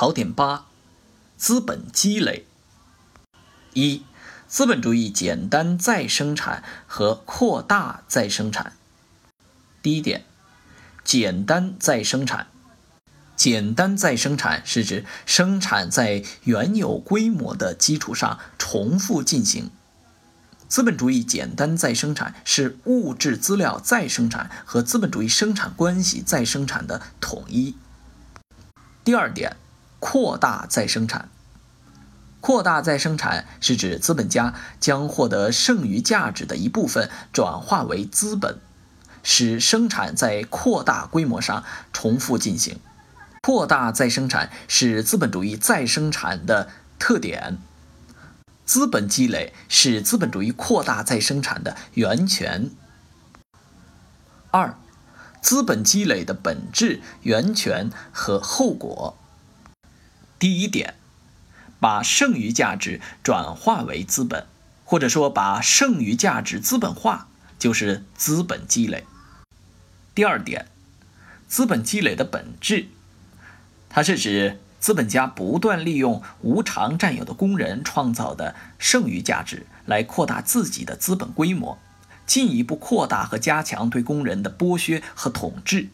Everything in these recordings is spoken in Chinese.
考点八：资本积累。一、资本主义简单再生产和扩大再生产。第一点，简单再生产。简单再生产是指生产在原有规模的基础上重复进行。资本主义简单再生产是物质资料再生产和资本主义生产关系再生产的统一。第二点，扩大再生产。扩大再生产是指资本家将获得剩余价值的一部分转化为资本，使生产在扩大规模上重复进行。扩大再生产是资本主义再生产的特点，资本积累是资本主义扩大再生产的源泉。二、资本积累的本质、源泉和后果。第一点，把剩余价值转化为资本，或者说把剩余价值资本化，就是资本积累。第二点，资本积累的本质。它是指资本家不断利用无偿占有的工人创造的剩余价值来扩大自己的资本规模，进一步扩大和加强对工人的剥削和统治。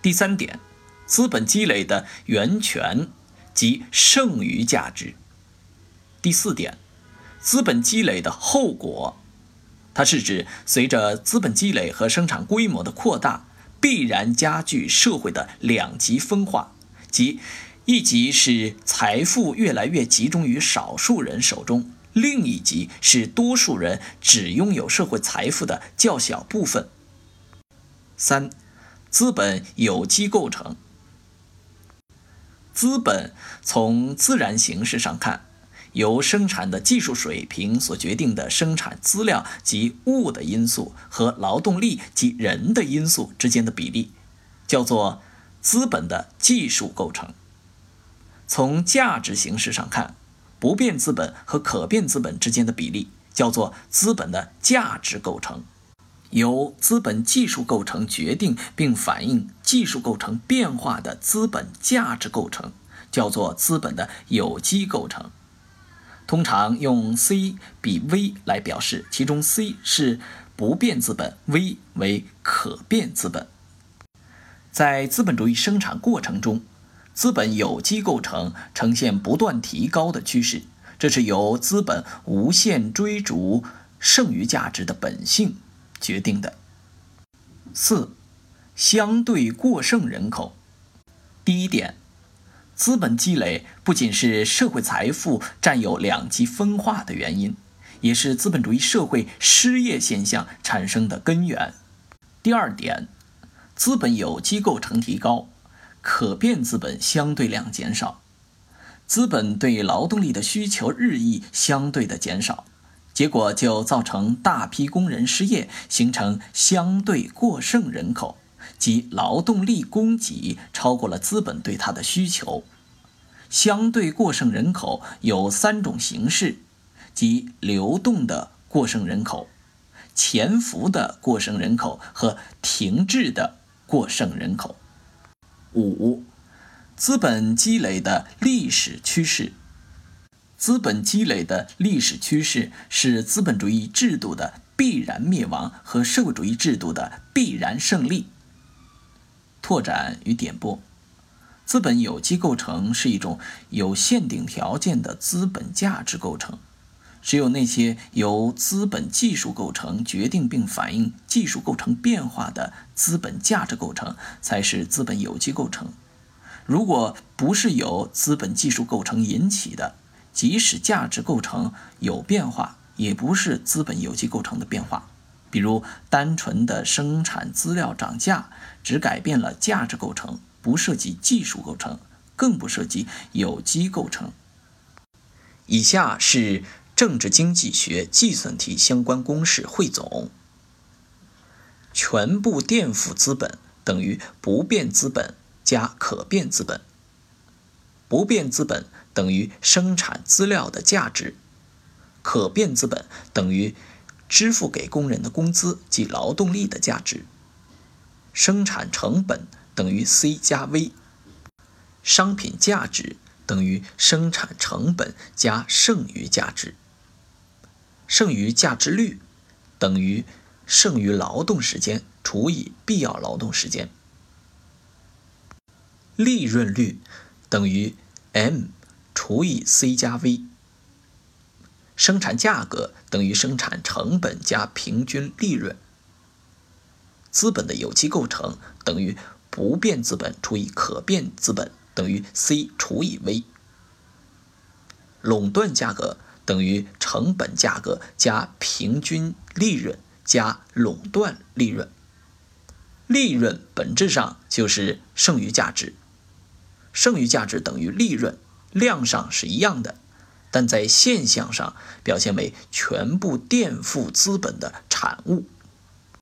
第三点，资本积累的源泉及剩余价值。第四点，资本积累的后果，它是指随着资本积累和生产规模的扩大，必然加剧社会的两极分化。即一级是财富越来越集中于少数人手中，另一级是多数人只拥有社会财富的较小部分。三、资本有机构成。资本从自然形式上看，由生产的技术水平所决定的生产资料及物的因素和劳动力及人的因素之间的比例，叫做。资本的技术构成，从价值形式上看，不变资本和可变资本之间的比例叫做资本的价值构成；由资本技术构成决定并反映技术构成变化的资本价值构成叫做资本的有机构成。通常用 C 比 V 来表示，其中 C 是不变资本，V 为可变资本。在资本主义生产过程中，资本有机构成呈现不断提高的趋势，这是由资本无限追逐剩余价值的本性决定的。四、相对过剩人口。第一点，资本积累不仅是社会财富占有两极分化的原因，也是资本主义社会失业现象产生的根源。第二点。资本有机构成提高，可变资本相对量减少，资本对劳动力的需求日益相对的减少，结果就造成大批工人失业，形成相对过剩人口，即劳动力供给超过了资本对它的需求。相对过剩人口有三种形式，即流动的过剩人口、潜伏的过剩人口和停滞的。过剩人口。五、资本积累的历史趋势。资本积累的历史趋势是资本主义制度的必然灭亡和社会主义制度的必然胜利。拓展与点拨：资本有机构成是一种有限定条件的资本价值构成。只有那些由资本技术构成决定并反映技术构成变化的资本价值构成，才是资本有机构成。如果不是由资本技术构成引起的，即使价值构成有变化，也不是资本有机构成的变化。比如，单纯的生产资料涨价，只改变了价值构成，不涉及技术构成，更不涉及有机构成。以下是。政治经济学计算题相关公式汇总：全部垫付资本等于不变资本加可变资本。不变资本等于生产资料的价值，可变资本等于支付给工人的工资及劳动力的价值。生产成本等于 C 加 V。商品价值等于生产成本加剩余价值。剩余价值率等于剩余劳动时间除以必要劳动时间。利润率等于 M 除以 C 加 V。生产价格等于生产成本加平均利润。资本的有机构成等于不变资本除以可变资本等于 C 除以 V。垄断价格等于成本价格加平均利润加垄断利润。利润本质上就是剩余价值，剩余价值等于利润，量上是一样的，但在现象上表现为全部垫付资本的产物。